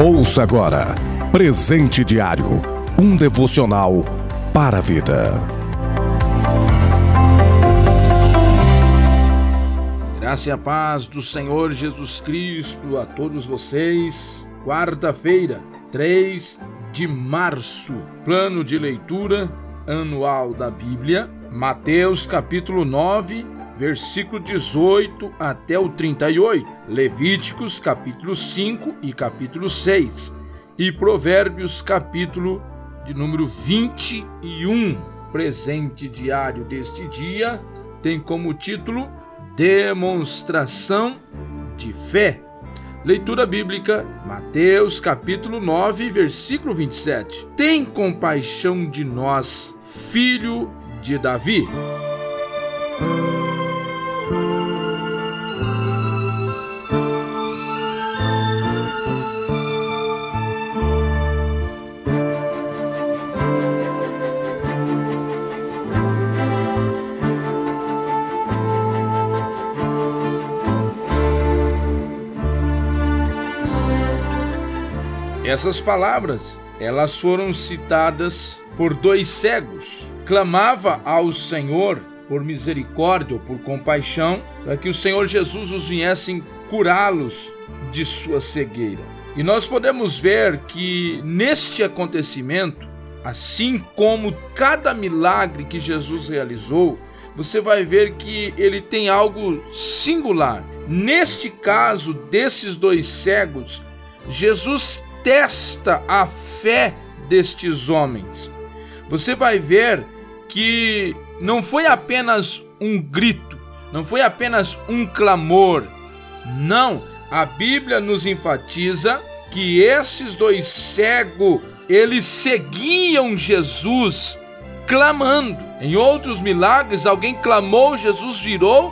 Ouça agora Presente Diário um devocional para a vida. Graça e a paz do Senhor Jesus Cristo a todos vocês. Quarta-feira, 3 de março. Plano de leitura anual da Bíblia, Mateus capítulo 9, versículo 18 até o 38, Levíticos capítulo 5 e capítulo 6 e Provérbios capítulo de número 21. Presente diário deste dia tem como título Demonstração de fé. Leitura bíblica, Mateus capítulo 9, versículo 27. Tem compaixão de nós, filho de Davi. Essas palavras, elas foram citadas por dois cegos. Clamava ao Senhor por misericórdia ou por compaixão, para que o Senhor Jesus os viessem curá-los de sua cegueira. E nós podemos ver que neste acontecimento, assim como cada milagre que Jesus realizou, você vai ver que ele tem algo singular. Neste caso desses dois cegos, Jesus testa a fé destes homens. Você vai ver que não foi apenas um grito, não foi apenas um clamor. Não, a Bíblia nos enfatiza que esses dois cegos, eles seguiam Jesus clamando. Em outros milagres, alguém clamou, Jesus virou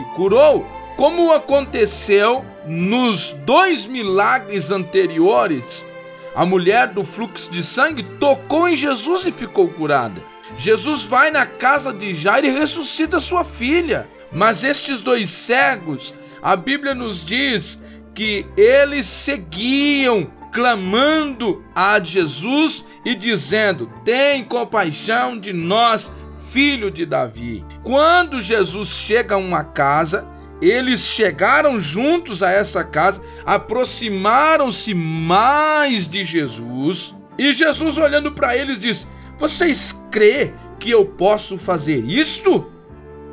e curou. Como aconteceu nos dois milagres anteriores, a mulher do fluxo de sangue tocou em Jesus e ficou curada. Jesus vai na casa de Jairo e ressuscita sua filha. Mas estes dois cegos, a Bíblia nos diz que eles seguiam clamando a Jesus e dizendo: Tem compaixão de nós, filho de Davi. Quando Jesus chega a uma casa, eles chegaram juntos a essa casa, aproximaram-se mais de Jesus, e Jesus, olhando para eles, diz: Vocês crê que eu posso fazer isto?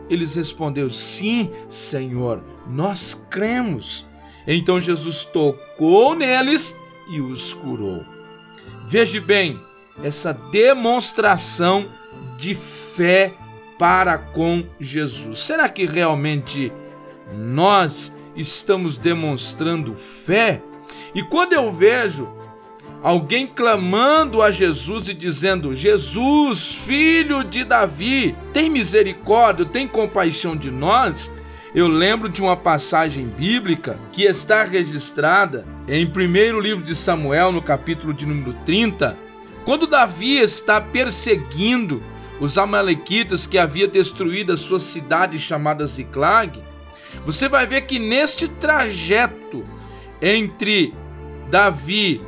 Eles responderam: Sim, Senhor, nós cremos. Então Jesus tocou neles e os curou. Veja bem, essa demonstração de fé para com Jesus. Será que realmente nós estamos demonstrando fé. E quando eu vejo alguém clamando a Jesus e dizendo: Jesus, filho de Davi, tem misericórdia, tem compaixão de nós. Eu lembro de uma passagem bíblica que está registrada em primeiro livro de Samuel, no capítulo de número 30, quando Davi está perseguindo os amalequitas que havia destruído a sua cidade chamada Ziklag, você vai ver que neste trajeto entre Davi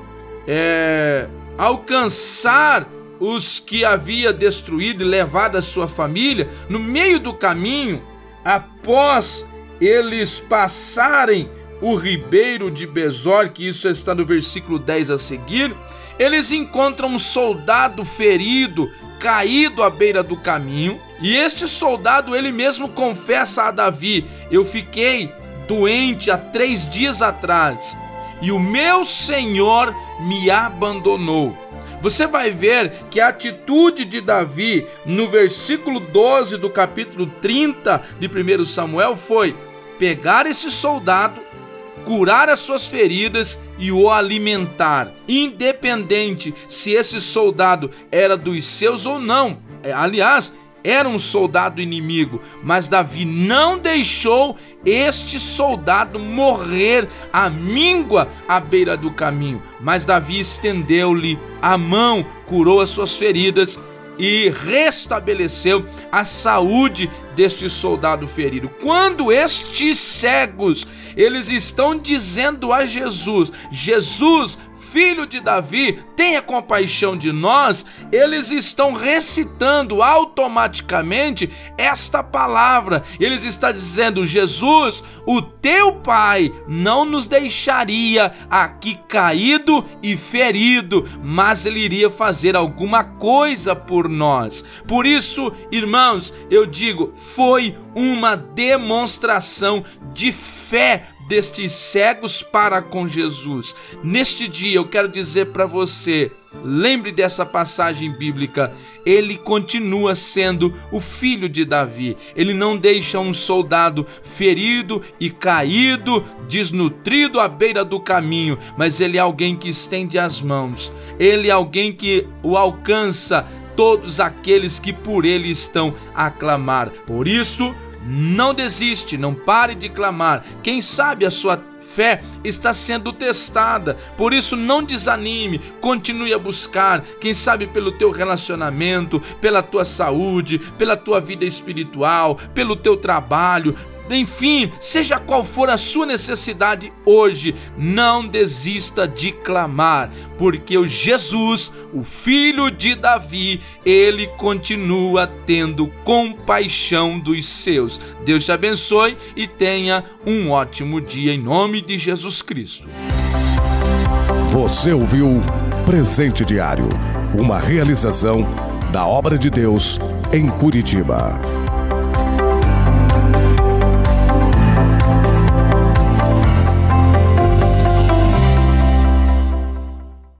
é, alcançar os que havia destruído e levado a sua família, no meio do caminho, após eles passarem o ribeiro de Bezor, que isso está no versículo 10 a seguir, eles encontram um soldado ferido caído à beira do caminho, e este soldado ele mesmo confessa a Davi: Eu fiquei doente há três dias atrás, e o meu Senhor me abandonou. Você vai ver que a atitude de Davi no versículo 12 do capítulo 30 de 1 Samuel foi pegar esse soldado curar as suas feridas e o alimentar, independente se esse soldado era dos seus ou não. É, aliás, era um soldado inimigo, mas Davi não deixou este soldado morrer à míngua à beira do caminho. Mas Davi estendeu-lhe a mão, curou as suas feridas e restabeleceu a saúde deste soldado ferido. Quando estes cegos, eles estão dizendo a Jesus: Jesus, filho de Davi, tenha compaixão de nós, eles estão recitando automaticamente esta palavra. Eles estão dizendo: Jesus, o teu Pai não nos deixaria aqui caído e ferido, mas ele iria fazer alguma coisa por nós. Por isso, irmãos, eu digo, foi uma demonstração de fé destes cegos para com Jesus. Neste dia eu quero dizer para você, lembre dessa passagem bíblica, ele continua sendo o filho de Davi. Ele não deixa um soldado ferido e caído, desnutrido à beira do caminho, mas ele é alguém que estende as mãos. Ele é alguém que o alcança todos aqueles que por ele estão a clamar. Por isso, não desiste, não pare de clamar. Quem sabe a sua fé está sendo testada. Por isso não desanime, continue a buscar, quem sabe pelo teu relacionamento, pela tua saúde, pela tua vida espiritual, pelo teu trabalho, enfim, seja qual for a sua necessidade hoje, não desista de clamar, porque o Jesus, o filho de Davi, ele continua tendo compaixão dos seus. Deus te abençoe e tenha um ótimo dia em nome de Jesus Cristo. Você ouviu Presente Diário, uma realização da obra de Deus em Curitiba.